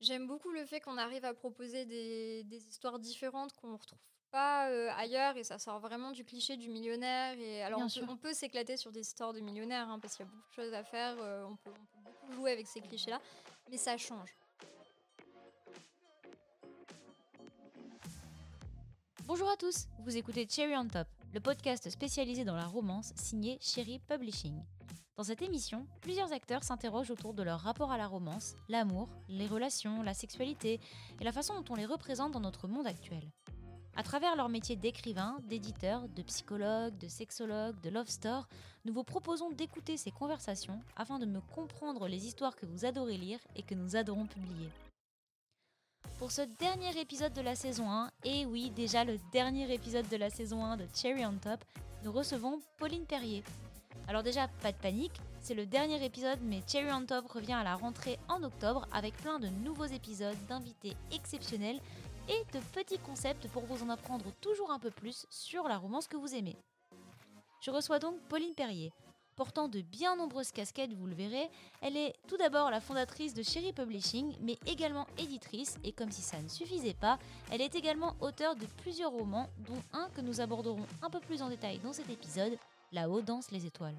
J'aime beaucoup le fait qu'on arrive à proposer des, des histoires différentes qu'on ne retrouve pas euh, ailleurs et ça sort vraiment du cliché du millionnaire. Et alors, Bien on sûr. on peut s'éclater sur des histoires de millionnaires hein, parce qu'il y a beaucoup de choses à faire. euh, on, peut, on peut beaucoup jouer avec ces clichés-là, mais ça change. Bonjour à tous, vous écoutez Cherry on Top, le podcast spécialisé dans la romance signé Cherry Publishing. Dans cette émission, plusieurs acteurs s'interrogent autour de leur rapport à la romance, l'amour, les relations, la sexualité et la façon dont on les représente dans notre monde actuel. À travers leur métier d'écrivain, d'éditeur, de psychologue, de sexologue, de love store, nous vous proposons d'écouter ces conversations afin de me comprendre les histoires que vous adorez lire et que nous adorons publier. Pour ce dernier épisode de la saison 1, et oui, déjà le dernier épisode de la saison 1 de Cherry on Top, nous recevons Pauline Perrier. Alors déjà, pas de panique, c'est le dernier épisode, mais Cherry on Top revient à la rentrée en octobre avec plein de nouveaux épisodes, d'invités exceptionnels et de petits concepts pour vous en apprendre toujours un peu plus sur la romance que vous aimez. Je reçois donc Pauline Perrier. Portant de bien nombreuses casquettes, vous le verrez, elle est tout d'abord la fondatrice de Cherry Publishing, mais également éditrice, et comme si ça ne suffisait pas, elle est également auteure de plusieurs romans, dont un que nous aborderons un peu plus en détail dans cet épisode, Là-haut dansent les étoiles.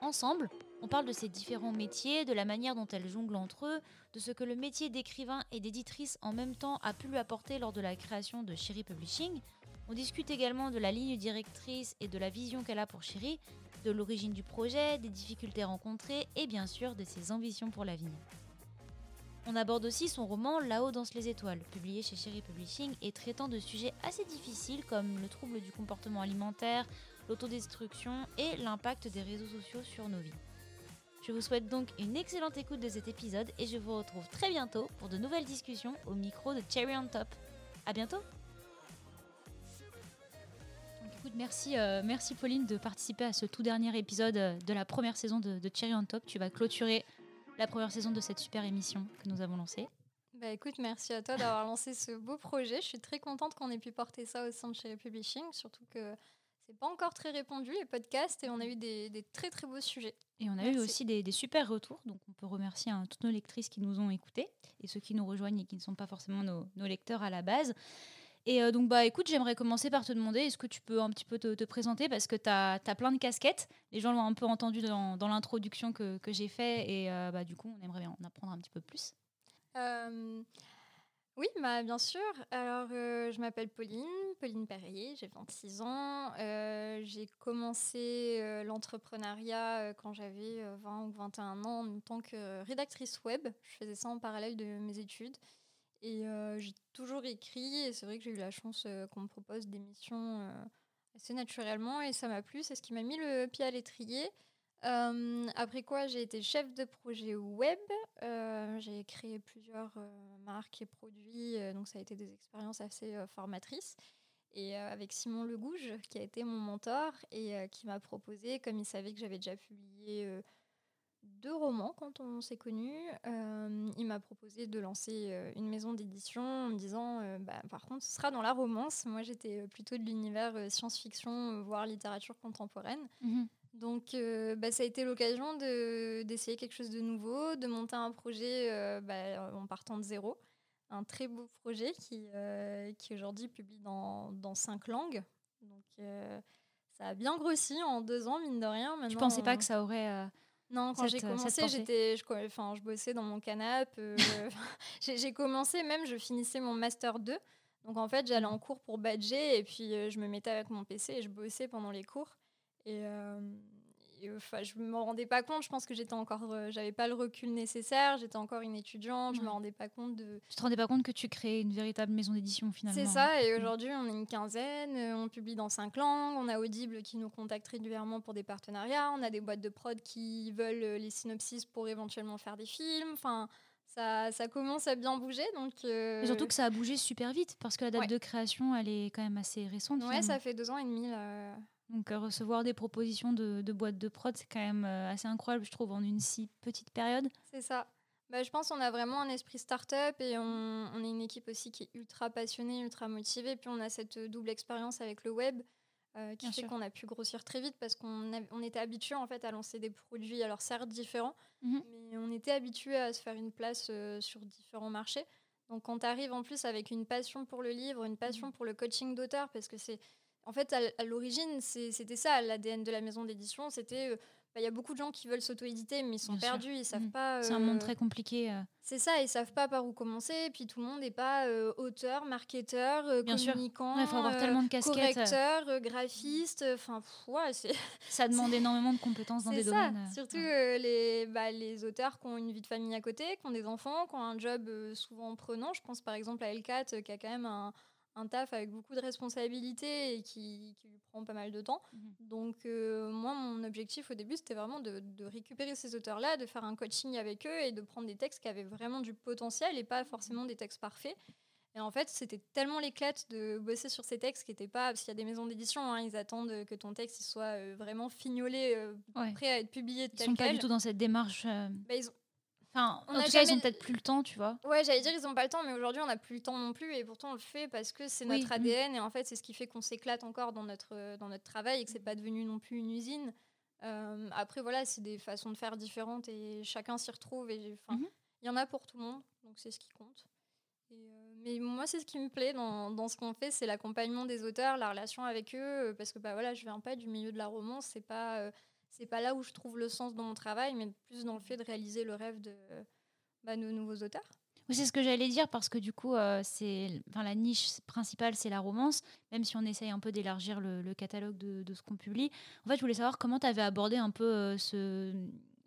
Ensemble, on parle de ces différents métiers, de la manière dont elle jongle entre eux, de ce que le métier d'écrivain et d'éditrice en même temps a pu lui apporter lors de la création de Cherry Publishing. On discute également de la ligne directrice et de la vision qu'elle a pour Cherry, de l'origine du projet, des difficultés rencontrées et bien sûr de ses ambitions pour l'avenir. On aborde aussi son roman Là-haut dansent les étoiles, publié chez Cherry Publishing et traitant de sujets assez difficiles comme le trouble du comportement alimentaire, l'autodestruction et l'impact des réseaux sociaux sur nos vies. Je vous souhaite donc une excellente écoute de cet épisode et je vous retrouve très bientôt pour de nouvelles discussions au micro de Cherry on Top. À bientôt Donc, écoute, merci, euh, merci Pauline de participer à ce tout dernier épisode euh, de la première saison de, de Cherry on Top. Tu vas clôturer la première saison de cette super émission que nous avons lancée. Bah écoute, merci à toi d'avoir lancé ce beau projet. Je suis très contente qu'on ait pu porter ça au sein de Cherry Publishing, surtout que c'est pas encore très répandu les podcasts et on a eu des, des très très beaux sujets. Et on a eu aussi des, des super retours, donc on peut remercier hein, toutes nos lectrices qui nous ont écoutés et ceux qui nous rejoignent et qui ne sont pas forcément nos, nos lecteurs à la base. Et euh, donc, bah écoute, j'aimerais commencer par te demander est-ce que tu peux un petit peu te, te présenter parce que tu as, plein de casquettes. Les gens l'ont un peu entendu dans, dans l'introduction que, que j'ai fait et euh, bah, du coup, on aimerait bien en apprendre un petit peu plus. Euh, oui, bah, bien sûr. Alors, je m'appelle Pauline, Pauline Perrier, j'ai 26 ans. J'ai commencé l'entrepreneuriat quand j'avais euh, 20 ou 21 ans en tant que rédactrice web. Je faisais ça en parallèle de mes études. Et j'ai toujours écrit, et c'est vrai que j'ai eu la chance qu'on me propose des missions assez naturellement, et ça m'a plu, c'est ce qui m'a mis le pied à l'étrier. Euh, après quoi, j'ai été chef de projet web. Euh, j'ai créé plusieurs euh, marques et produits, donc ça a été des expériences assez formatrices. Et avec Simon Legouge, qui a été mon mentor et qui m'a proposé, comme il savait que j'avais déjà publié deux romans quand on s'est connus, il m'a proposé de lancer une maison d'édition en me disant, bah, par contre, ce sera dans la romance. Moi, j'étais plutôt de l'univers science-fiction, voire littérature contemporaine. Donc, euh, bah, ça a été l'occasion de- d'essayer quelque chose de nouveau, de monter un projet euh, bah, en partant de zéro. Un très beau projet qui, euh, qui aujourd'hui publie dans, dans cinq langues. Donc, ça a bien grossi en deux ans, mine de rien. Je Maintenant, pensais pas que ça aurait. non, quand j'ai commencé, j'étais, je, enfin, je bossais dans mon canapé. j'ai commencé, même, je finissais mon master 2. Donc, en fait, j'allais en cours pour badger et puis je me mettais avec mon PC et je bossais pendant les cours. Et, euh, et, enfin, je me rendais pas compte. Je pense que j'étais encore, euh, j'avais pas le recul nécessaire. J'étais encore une étudiante. Je me Ouais. rendais pas compte de, Tu te rendais pas compte que tu créais une véritable maison d'édition finalement c'est ça, et Mm. aujourd'hui on est une quinzaine, euh, on publie dans cinq langues, on a Audible qui nous contacte régulièrement pour des partenariats, on a des boîtes de prod qui veulent les synopsis pour éventuellement faire des films, enfin ça, ça commence à bien bouger donc... euh, Et surtout que ça a bougé super vite parce que la date Ouais. de création, elle est quand même assez récente. Ouais, finalement. ça fait deux ans et demi là. Donc euh, recevoir des propositions de, de boîtes de prod, c'est quand même euh, assez incroyable, je trouve, en une si petite période. C'est ça. Bah, je pense qu'on a vraiment un esprit start-up et on, on est une équipe aussi qui est ultra passionnée, ultra motivée. Puis on a cette double expérience avec le web. qui fait qu'on a pu grossir très vite parce qu'on on était habitué en fait à lancer des produits, alors certes différents, mmh mais on était habitué à se faire une place sur différents marchés. Donc quand tu arrives en plus avec une passion pour le livre, une passion mmh. pour le coaching d'auteur, parce que c'est... En fait, à l'origine, c'était ça, l'ADN de la maison d'édition, c'était bah, il y a beaucoup de gens qui veulent s'auto-éditer, mais ils sont perdus, ils savent mmh. pas. C'est un monde euh, très compliqué. Euh. C'est ça, ils savent pas par où commencer. Et puis tout le monde n'est pas euh, auteur, marketeur, communicant, il faut avoir tellement de casquettes. correcteur, graphiste. Enfin, ouais, ça demande énormément de compétences dans des ça. domaines. Surtout les, bah, les auteurs qui ont une vie de famille à côté, qui ont des enfants, qui ont un job souvent prenant. Je pense par exemple à L4 qui a quand même un un taf avec beaucoup de responsabilités et qui, lui prend pas mal de temps. Mhm. Donc euh, moi, mon objectif au début, c'était vraiment de, récupérer ces auteurs-là, de faire un coaching avec eux et de prendre des textes qui avaient vraiment du potentiel et pas forcément des textes parfaits. Et en fait, c'était tellement l'éclate de bosser sur ces textes qui n'étaient pas, parce qu'il y a des maisons d'édition, hein, ils attendent que ton texte soit euh, vraiment fignolé, euh, prêt à être publié. Ils sont pas du tout dans cette démarche. Bah, ils ont en tout cas, ils ont peut-être plus le temps, tu vois. Ouais, j'allais dire, ils n'ont pas le temps, mais aujourd'hui, on n'a plus le temps non plus. Et pourtant, on le fait parce que c'est notre ADN. Et en fait, c'est ce qui fait qu'on s'éclate encore dans notre, dans notre travail et que c'est pas devenu non plus une usine. Euh, après, voilà, c'est des façons de faire différentes et chacun s'y retrouve. Et mhm. il y en a pour tout le monde, donc c'est ce qui compte. Euh, mais moi, c'est ce qui me plaît dans, dans ce qu'on fait, c'est l'accompagnement des auteurs, la relation avec eux, parce que bah voilà, je viens pas du milieu de la romance, c'est pas euh, c'est pas là où je trouve le sens dans mon travail, mais plus dans le fait de réaliser le rêve de bah, nos nouveaux auteurs. c'est ce que j'allais dire parce que du coup, euh, c'est, enfin, la niche principale, c'est la romance, même si on essaye un peu d'élargir le, catalogue de, ce qu'on publie. En fait, je voulais savoir comment tu avais abordé un peu euh, ce,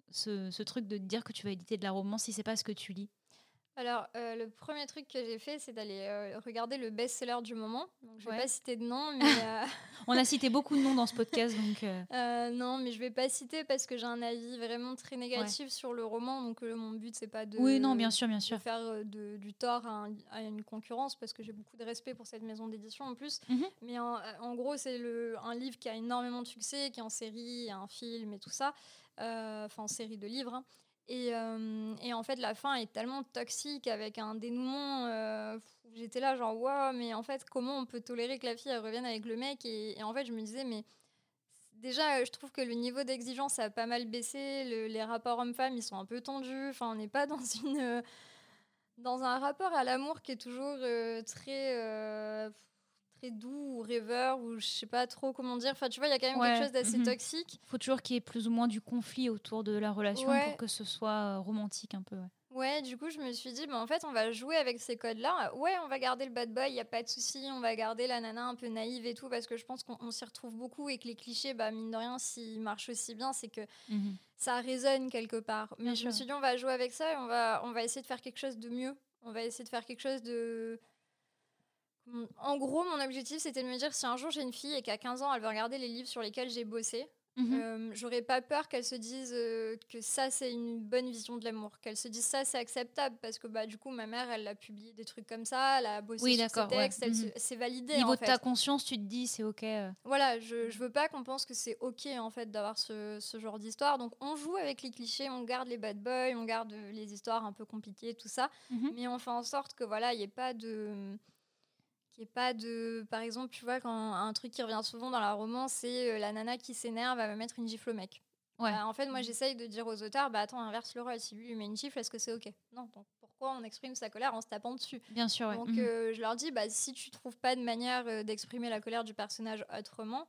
ce, ce, truc de dire que tu vas éditer de la romance si c'est pas ce que tu lis. Alors, euh, le premier truc que j'ai fait, c'est d'aller euh, regarder le best-seller du moment. Donc, je ne vais pas citer de nom, mais... Euh, On a cité beaucoup de noms dans ce podcast, donc... non, mais je ne vais pas citer parce que j'ai un avis vraiment très négatif sur le roman. Donc, mon but, c'est pas de... Oui, non, bien sûr, bien sûr. faire du tort à, une concurrence parce que j'ai beaucoup de respect pour cette maison d'édition en plus. Mhm. Mais en, gros, c'est un livre qui a énormément de succès, qui est en série, un film et tout ça. Enfin, en série de livres. Hein. Euh, et, en fait, la fin est tellement toxique avec un dénouement. Euh, j'étais là, genre, waouh, mais en fait, comment on peut tolérer que la fille revienne avec le mec et, en fait, je me disais, mais déjà, je trouve que le niveau d'exigence a pas mal baissé. les rapports hommes-femmes, ils sont un peu tendus. Enfin, on n'est pas dans une. dans un rapport à l'amour qui est toujours euh, très très doux ou rêveur ou je sais pas trop comment dire. Enfin, tu vois, il y a quand même quelque chose d'assez mhm. toxique. Il faut toujours qu'il y ait plus ou moins du conflit autour de la relation pour que ce soit euh, romantique un peu. Ouais. du coup, je me suis dit, bah, en fait, on va jouer avec ces codes-là. Ouais, on va garder le bad boy, il n'y a pas de souci. On va garder la nana un peu naïve et tout, parce que je pense qu'on s'y retrouve beaucoup et que les clichés, bah, mine de rien, s'ils marchent aussi bien, c'est que mhm. ça résonne quelque part. Mais je me suis dit, on va jouer avec ça et on va, on va essayer de faire quelque chose de mieux. On va essayer de faire quelque chose de en gros, mon objectif, c'était de me dire si un jour j'ai une fille et qu'à 15 ans, elle veut regarder les livres sur lesquels j'ai bossé, mhm. euh, j'aurais pas peur qu'elle se dise euh, que ça, c'est une bonne vision de l'amour. Qu'elle se dise ça, c'est acceptable. Parce que bah, du coup, ma mère, elle a publié des trucs comme ça, elle a bossé sur ses textes, ouais. c'est mhm. validé. Niveau de ta conscience, tu te dis c'est OK. Euh. Voilà, je, je veux pas qu'on pense que c'est OK en fait d'avoir ce, ce, genre d'histoire. Donc, on joue avec les clichés, on garde les bad boys, on garde les histoires un peu compliquées, tout ça. Mhm. Mais on fait en sorte que voilà, il n'y ait pas de pas de. Par exemple, tu vois, quand un truc qui revient souvent dans la romance, c'est euh, la nana qui s'énerve, va mettre une gifle au mec. Ouais. Bah, en fait, moi, j'essaye de dire aux auteurs, bah attends, inverse le rôle. Si lui lui met une gifle, est-ce que c'est OK? Non, donc pourquoi on exprime sa colère en se tapant dessus? Bien sûr, Donc, mhm. euh, je leur dis, bah si tu trouves pas de manière euh, d'exprimer la colère du personnage autrement,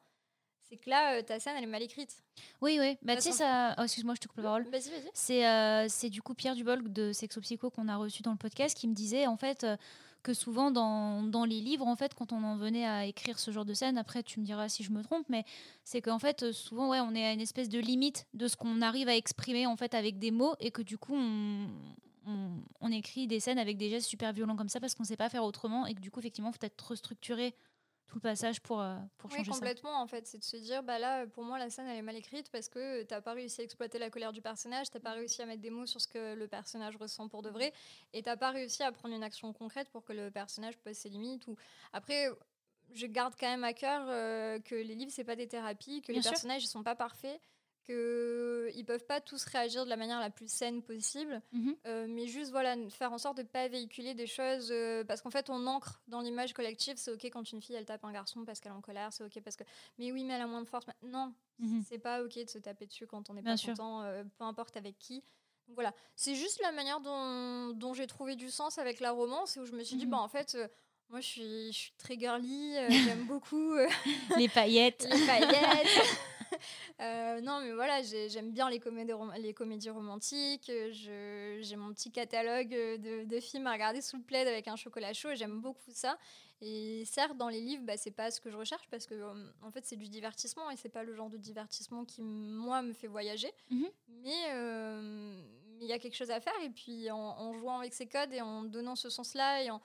c'est que là, ta scène, elle est mal écrite. Oui, oui. Bah, tu sais, ça. Oh, excuse-moi, je te coupe la parole. Vas-y, vas-y. C'est, c'est du coup Pierre Dubol de Sexo Psycho qu'on a reçu dans le podcast qui me disait, en fait que souvent dans, dans, les livres, en fait, quand on en venait à écrire ce genre de scène, après tu me diras si je me trompe, mais c'est qu'en fait, souvent, ouais, on est à une espèce de limite de ce qu'on arrive à exprimer en fait avec des mots et que du coup, on, on, écrit des scènes avec des gestes super violents comme ça parce qu'on ne sait pas faire autrement et que du coup, effectivement, il faut être restructuré tout le passage pour, euh, pour changer oui, complètement, en fait. C'est de se dire, bah là, pour moi, la scène, elle est mal écrite parce que tu n'as pas réussi à exploiter la colère du personnage, tu n'as pas réussi à mettre des mots sur ce que le personnage ressent pour de vrai, et tu n'as pas réussi à prendre une action concrète pour que le personnage pose ses limites. Ou... Après, je garde quand même à cœur euh, que les livres, c'est pas des thérapies, que les personnages ne sont pas parfaits, que ils peuvent pas tous réagir de la manière la plus saine possible, Mhm. euh, mais juste voilà faire en sorte de pas véhiculer des choses euh, parce qu'en fait on ancre dans l'image collective. C'est ok quand une fille elle tape un garçon parce qu'elle est en colère, c'est ok parce que mais oui mais elle a moins de force. Non, Mhm. c'est pas ok de se taper dessus quand on n'est pas sûr. content, euh, peu importe avec qui. Donc voilà, c'est juste la manière dont, dont j'ai trouvé du sens avec la romance et où je me suis dit Mhm. bah en fait euh, moi je suis, je suis très girly, euh, j'aime beaucoup euh, Les paillettes. les paillettes. Euh, non, mais voilà, j'ai- j'aime bien les comédies, les comédies romantiques. euh, J'ai mon petit catalogue euh, de, de films à regarder sous le plaid avec un chocolat chaud. J'aime beaucoup ça. Et certes, dans les livres, bah, c'est pas ce que je recherche parce que en fait, c'est du divertissement et c'est pas le genre de divertissement qui, moi, me fait voyager. Mhm. Mais euh, mais il y a quelque chose à faire. Et puis, en, en jouant avec ces codes et en donnant ce sens-là et en,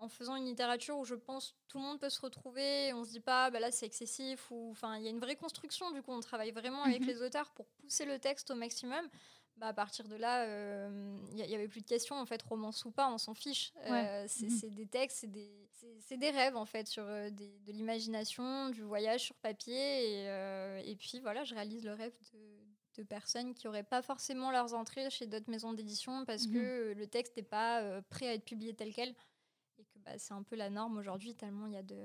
en faisant une littérature où je pense tout le monde peut se retrouver, et on se dit pas bah là c'est excessif ou enfin il y a une vraie construction du coup on travaille vraiment avec Mhm. les auteurs pour pousser le texte au maximum. Bah, à partir de là, euh, il n'y avait plus de questions en fait, romance ou pas, on s'en fiche. Euh, c'est Mhm. c'est des textes, c'est des, des rêves en fait sur euh, des- de l'imagination, du voyage sur papier et, euh, et puis voilà, je réalise le rêve de, de personnes qui n'auraient pas forcément leurs entrées chez d'autres maisons d'édition parce Mhm. que le texte n'est pas euh, prêt à être publié tel quel bah, c'est un peu la norme aujourd'hui tellement il y a de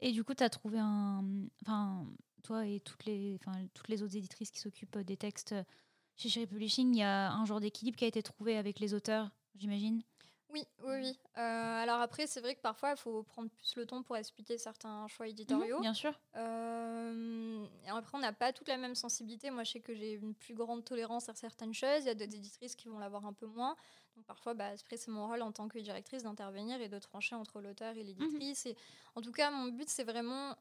Et du coup, tu as trouvé un. Enfin, toi et toutes les, enfin, toutes les autres éditrices qui s'occupent des textes chez Cherry Publishing, il y a un genre d'équilibre qui a été trouvé avec les auteurs, j'imagine? Oui, oui, oui. Euh, alors après, c'est vrai que parfois, il faut prendre plus le temps pour expliquer certains choix éditoriaux. Mhm, bien sûr. Euh, et après, on n'a pas toute la même sensibilité. Moi, je sais que j'ai une plus grande tolérance à certaines choses. Il y a d'autres éditrices qui vont l'avoir un peu moins. Donc parfois, bah, après, c'est mon rôle en tant que directrice d'intervenir et de trancher entre l'auteur et l'éditrice. Et en tout cas, mon but, c'est vraiment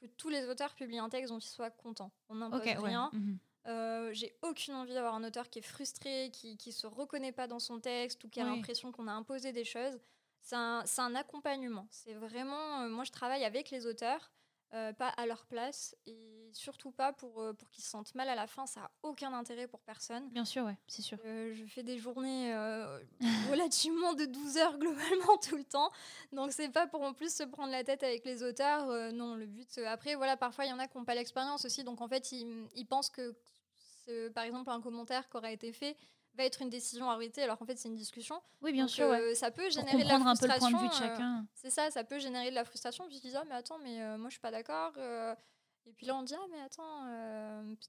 que tous les auteurs publient un texte dont ils soient contents. On n'impose ouais. rien. Mhm. Euh, j'ai aucune envie d'avoir un auteur qui est frustré, qui, qui se reconnaît pas dans son texte ou qui a Oui. l'impression qu'on a imposé des choses. C'est un, un accompagnement. C'est vraiment. euh, moi, je travaille avec les auteurs, euh, pas à leur place et surtout pas pour, euh, pour qu'ils se sentent mal à la fin. Ça a aucun intérêt pour personne. Bien sûr, ouais, c'est sûr. Euh, je fais des journées relativement de 12 heures globalement tout le temps. Donc c'est pas pour en plus se prendre la tête avec les auteurs. non, le but. après, voilà, parfois il y en a qui n'ont pas l'expérience aussi. Donc en fait, ils, ils pensent que, par exemple, un commentaire qui aura été fait va être une décision arrêtée, alors qu'en fait c'est une discussion. Oui, bien Donc, sûr, ouais. euh, ça peut générer de la comprendre un peu le frustration. point de vue de euh, c'est ça, ça peut générer de la frustration. Puis disent, ah, mais attends, mais euh, moi je suis pas d'accord. et puis là on dit, ah, mais attends,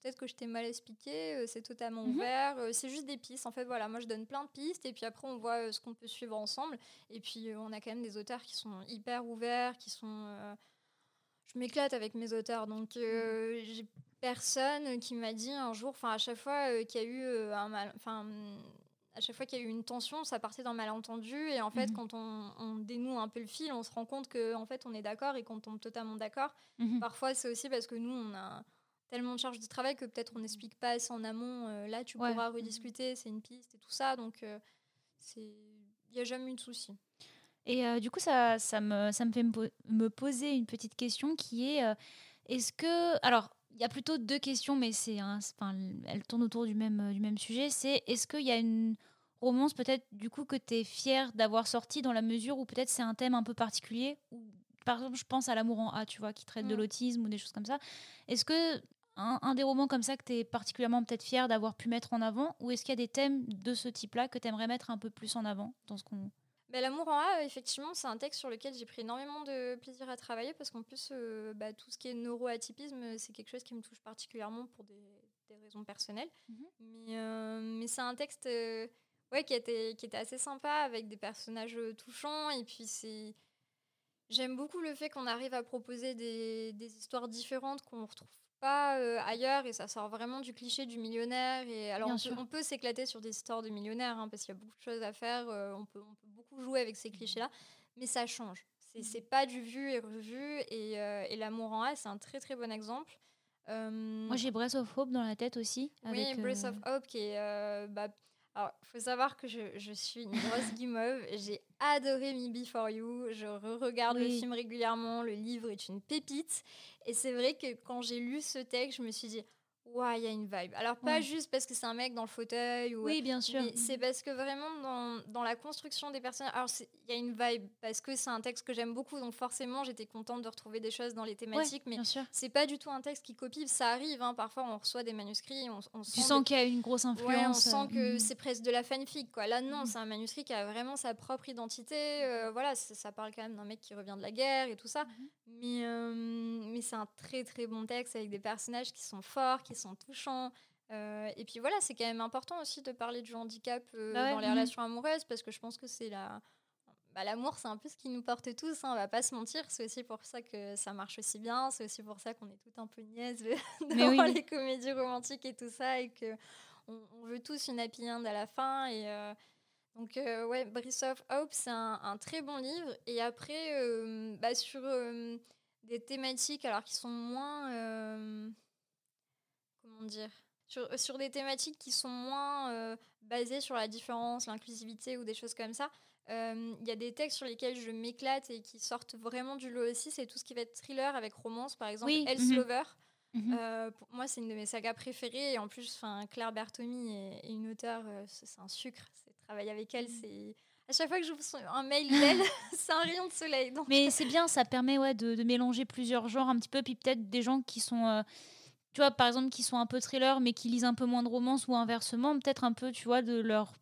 peut-être que je t'ai mal expliqué, c'est totalement Mhm. ouvert. c'est juste des pistes. En fait, voilà, moi je donne plein de pistes et puis après on voit ce qu'on peut suivre ensemble. Et puis on a quand même des auteurs qui sont hyper ouverts, qui sont. Je m'éclate avec mes auteurs. Donc euh, j'ai personne qui m'a dit un jour, enfin à chaque fois euh, qu'il y a eu euh, un mal. Enfin à chaque fois qu'il y a eu une tension, ça partait d'un malentendu. Et en fait, Mhm. quand on, on dénoue un peu le fil, on se rend compte qu'en en fait, on est d'accord et qu'on tombe totalement d'accord. Mhm. Parfois, c'est aussi parce que nous, on a tellement de charge de travail que peut-être on n'explique pas assez en amont. euh, là, tu Ouais. pourras rediscuter, c'est une piste et tout ça. Donc, euh, c'est il n'y a jamais eu de souci. Et euh, du coup, ça, ça, me, ça me fait me, po- me poser une petite question qui est euh, est-ce que. Alors, il y a plutôt deux questions, mais c'est enfin, elles tournent autour du même, euh, du même sujet. C'est est-ce qu'il y a une romance, peut-être, du coup, que tu es fière d'avoir sorti dans la mesure où peut-être c'est un thème un peu particulier Par exemple, je pense à L'amour en A, tu vois, qui traite de Mm. l'autisme ou des choses comme ça. Est-ce que. Un, un des romans comme ça que tu es particulièrement peut-être fière d'avoir pu mettre en avant Ou est-ce qu'il y a des thèmes de ce type-là que tu aimerais mettre un peu plus en avant dans ce qu'on... L'amour en A, effectivement, c'est un texte sur lequel j'ai pris énormément de plaisir à travailler parce qu'en plus, euh, bah, tout ce qui est neuroatypisme, c'est quelque chose qui me touche particulièrement pour des, des raisons personnelles. Mhm. Mais, euh, mais c'est un texte euh, ouais, qui, était, qui était assez sympa avec des personnages touchants. Et puis, c'est. J'aime beaucoup le fait qu'on arrive à proposer des, des histoires différentes qu'on retrouve pas euh, ailleurs et ça sort vraiment du cliché du millionnaire. Et alors, Bien on sûr. peut, s'éclater sur des histoires de millionnaires hein, parce qu'il y a beaucoup de choses à faire. euh, on, peut, on peut beaucoup jouer avec ces clichés-là, mais ça change. C'est c'est pas du vu et revu. Et, euh, et L'amour en A, c'est un très très bon exemple. Moi, j'ai Breath of Hope dans la tête aussi. oui, avec, Breath euh, of Hope qui est. bah, alors, faut savoir que je, je suis une grosse guimauve. J'ai adoré Me Before You. Je re-regarde le film régulièrement. Le livre est une pépite. Et c'est vrai que quand j'ai lu ce texte, je me suis dit Ouais, il y a une vibe. Alors, pas Ouais. juste parce que c'est un mec dans le fauteuil ou. Oui, bien sûr. mais c'est parce que vraiment, dans, dans la construction des personnages. Alors, il y a une vibe parce que c'est un texte que j'aime beaucoup, donc forcément, j'étais contente de retrouver des choses dans les Ouais, thématiques. mais bien sûr. c'est pas du tout un texte qui copie, ça arrive. hein, Parfois, on reçoit des manuscrits, on, on Tu sent sens des- qu'il y a une grosse Ouais, on influence. sent euh, que mhm. c'est presque de la fanfic. Quoi. Là, non, Mhm. c'est un manuscrit qui a vraiment sa propre identité. euh, voilà, ça, parle quand même d'un mec qui revient de la guerre et tout ça. Mhm. Mais, euh, mais c'est un très très bon texte avec des personnages qui sont forts, qui sont touchants. Euh, et puis voilà, c'est quand même important aussi de parler du handicap euh, Bah ouais, dans les mhm. relations amoureuses parce que je pense que c'est la. bah, L'amour, c'est un peu ce qui nous porte tous, hein, on va pas se mentir. C'est aussi pour ça que ça marche aussi bien. C'est aussi pour ça qu'on est tout un peu niaise devant oui. les comédies romantiques et tout ça. Et que on, on veut tous une happy end à la fin. Et euh, donc, euh, ouais, Brice of Hope, c'est un, un très bon livre. Et après, euh, bah, sur euh, des thématiques alors qui sont moins. Euh, comment dire sur, sur des thématiques qui sont moins euh, basées sur la différence, l'inclusivité ou des choses comme ça. euh, Il y a des textes sur lesquels je m'éclate et qui sortent vraiment du lot aussi. C'est tout ce qui va être thriller avec romance, par exemple. Oui, Else mhm. Lover. Mhm. Euh, pour moi, c'est une de mes sagas préférées. Et en plus, Claire Bertomi est, est une auteure, euh, c'est un sucre. C'est travailler avec elle, c'est. À chaque fois que j'ouvre un mail d'elle, c'est un rayon de soleil. Donc, Mais c'est bien, ça permet ouais, de, de mélanger plusieurs genres un petit peu, puis peut-être des gens qui sont, euh, tu vois, par exemple, qui sont un peu thriller, mais qui lisent un peu moins de romance ou inversement, peut-être un peu, tu vois, de leur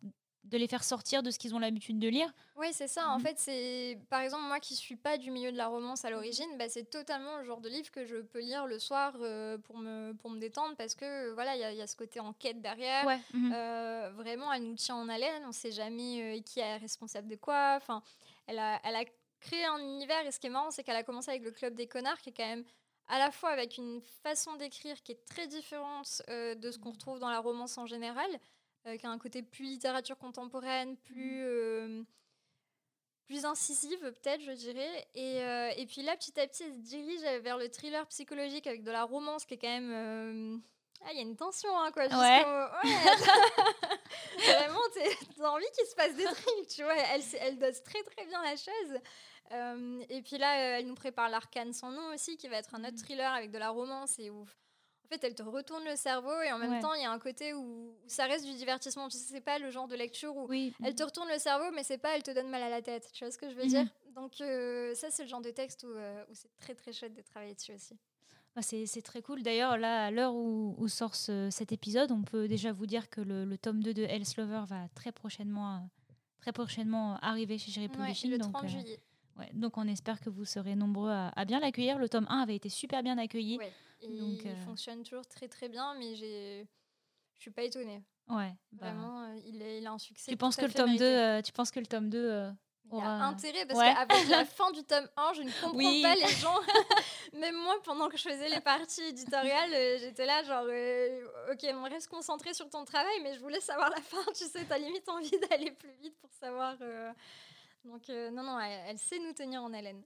de les faire sortir de ce qu'ils ont l'habitude de lire. Oui, c'est ça. En Mhm. fait, c'est par exemple moi qui suis pas du milieu de la romance à l'origine, bah, c'est totalement le genre de livre que je peux lire le soir euh, pour me pour me détendre parce que voilà, il y, a- il y a ce côté enquête derrière. Ouais. mhm. Euh, vraiment, elle nous tient en haleine. On sait jamais euh, qui est responsable de quoi. Enfin, elle a, elle a créé un univers. Et ce qui est marrant, c'est qu'elle a commencé avec le Club des connards, qui est quand même à la fois avec une façon d'écrire qui est très différente euh, de ce qu'on retrouve dans la romance en général, euh, qui a un côté plus littérature contemporaine, plus euh, plus incisive peut-être, je dirais. Et, euh, et puis là, petit à petit, elle se dirige vers le thriller psychologique avec de la romance qui est quand même... Ah, il y a une tension, hein, quoi. Ouais. ouais. Vraiment, t'as envie qu'il se passe des trucs, tu vois. Elle, elle dose très, très bien la chose. Euh, et puis là, euh, elle nous prépare l'arcane sans nom aussi, qui va être un autre thriller avec de la romance et où... En fait, elle te retourne le cerveau et en même Ouais. temps, il y a un côté où, où ça reste du divertissement. Tu sais, c'est pas le genre de lecture où Oui. elle te retourne le cerveau, mais c'est pas elle te donne mal à la tête. Tu vois ce que je veux Mhm. dire? Donc, euh, ça, c'est le genre de texte où, où c'est très très chouette de travailler dessus aussi. Ah, C'est très cool. D'ailleurs, là, à l'heure où, où sort ce- cet épisode, on peut déjà vous dire que le, le tome 2 de Else Lover va très prochainement, très prochainement arriver chez Jerry Ouais, Publishing. le donc, 30 euh, juillet. Ouais, donc, on espère que vous serez nombreux à, à bien l'accueillir. Le tome 1 avait été super bien accueilli. Ouais. Et donc, il euh, fonctionne toujours très très bien, mais je suis pas étonnée. Ouais, bah, Vraiment, euh, il, est, il a un succès. tu, penses que le tome 2, mérité. euh, tu penses que le tome 2 euh, Il y a aura- intérêt parce Ouais. qu'avec la fin du tome 1, je ne comprends Oui. pas les gens. Même moi, pendant que je faisais les parties éditoriales, euh, j'étais là, genre, euh, ok, on reste concentré sur ton travail, mais je voulais savoir la fin. Tu sais, t'as limite envie d'aller plus vite pour savoir. euh, Donc, euh, non, non, elle, elle sait nous tenir en haleine.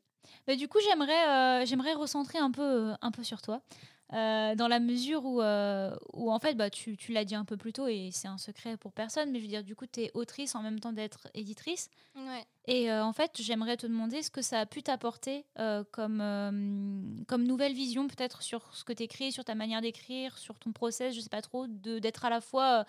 Bah, du coup, j'aimerais euh, j'aimerais recentrer un peu, un peu sur toi. Euh, dans la mesure où, où en fait, bah, tu, tu l'as dit un peu plus tôt et c'est un secret pour personne, mais je veux dire, du coup, tu es autrice en même temps d'être éditrice. Ouais. Et en fait, j'aimerais te demander ce que ça a pu t'apporter comme, comme nouvelle vision, peut-être sur ce que tu écris, sur ta manière d'écrire, sur ton process, je sais pas trop, de- d'être à la fois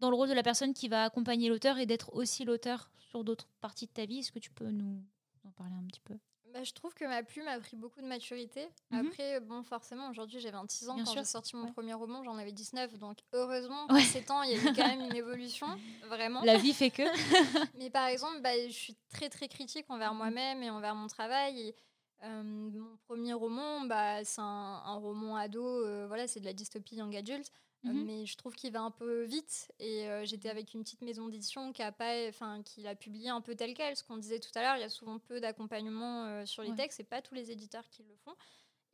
dans le rôle de la personne qui va accompagner l'auteur et d'être aussi l'auteur sur d'autres parties de ta vie. Est-ce que tu peux nous en parler un petit peu? Bah, je trouve que ma plume a pris beaucoup de maturité. Mhm. Après, bon, forcément, aujourd'hui j'ai 26 ans. Bien quand j'ai sorti mon ouais. premier roman, j'en avais 19. Donc, heureusement, Ouais. en ces temps, il y a eu quand même une évolution. Vraiment. La vie fait que. Mais par exemple, bah, je suis très très critique envers Mhm. moi-même et envers mon travail. Et, euh, mon premier roman, bah, c'est un, un roman ado, euh, voilà, c'est de la dystopie young adult, euh, Mhm. mais je trouve qu'il va un peu vite. Et euh, j'étais avec une petite maison d'édition qui a pas, enfin, qui l'a publié un peu tel quel. Ce qu'on disait tout à l'heure, il y a souvent peu d'accompagnement euh, sur les Ouais. textes, et pas tous les éditeurs qui le font.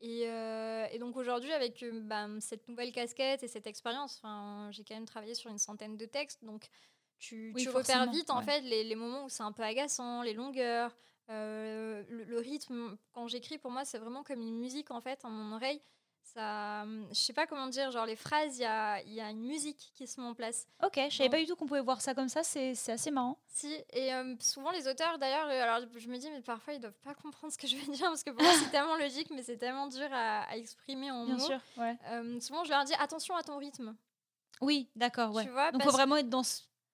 Et, euh, et donc aujourd'hui, avec bah, cette nouvelle casquette et cette expérience, j'ai quand même travaillé sur une centaine de textes, donc tu, Oui, tu repères vite en ouais. fait les, les moments où c'est un peu agaçant, les longueurs, le, le rythme. Quand j'écris, pour moi, c'est vraiment comme une musique en fait en mon oreille. Ça, hum, je sais pas comment dire, genre les phrases, il y a, y a, une musique qui se met en place. Ok, je savais pas du tout qu'on pouvait voir ça comme ça, c'est assez marrant. Si, et hum, souvent les auteurs d'ailleurs, euh, alors je me dis, mais parfois ils doivent pas comprendre ce que je veux dire parce que pour moi c'est tellement logique, mais c'est tellement dur à, exprimer en Bien mots. Sûr, ouais. Hum, souvent je leur dis attention à ton rythme. Oui, d'accord, ouais. Donc il faut vraiment être dans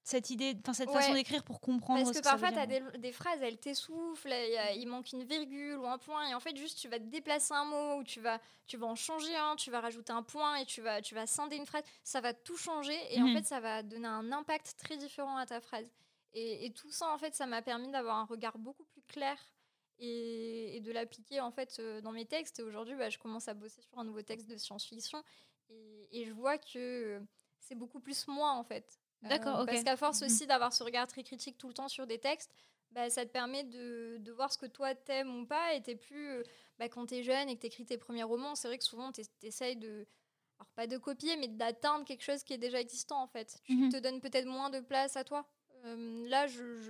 cette idée, enfin cette façon d'écrire pour comprendre. Parce que, parfois, tu as des, phrases, elles t'essoufflent, il manque une virgule ou un point, et en fait, juste tu vas déplacer un mot, ou tu vas, tu vas en changer un, tu vas rajouter un point, et tu vas, tu vas scinder une phrase. Ça va tout changer, et en mhm. fait, ça va donner un impact très différent à ta phrase. Et, tout ça, en fait, ça m'a permis d'avoir un regard beaucoup plus clair et, de l'appliquer en fait euh, dans mes textes. Et aujourd'hui, bah, je commence à bosser sur un nouveau texte de science-fiction, et, et je vois que c'est beaucoup plus moi en fait. D'accord, euh, Parce qu'à force mhm. aussi d'avoir ce regard très critique tout le temps sur des textes, bah, ça te permet de, de, voir ce que toi t'aimes ou pas et t'es plus euh, bah, quand t'es jeune et que t'écris tes premiers romans c'est vrai que souvent t'essayes de alors pas de copier mais d'atteindre quelque chose qui est déjà existant en fait. Tu mhm. te donnes peut-être moins de place à toi. Euh, là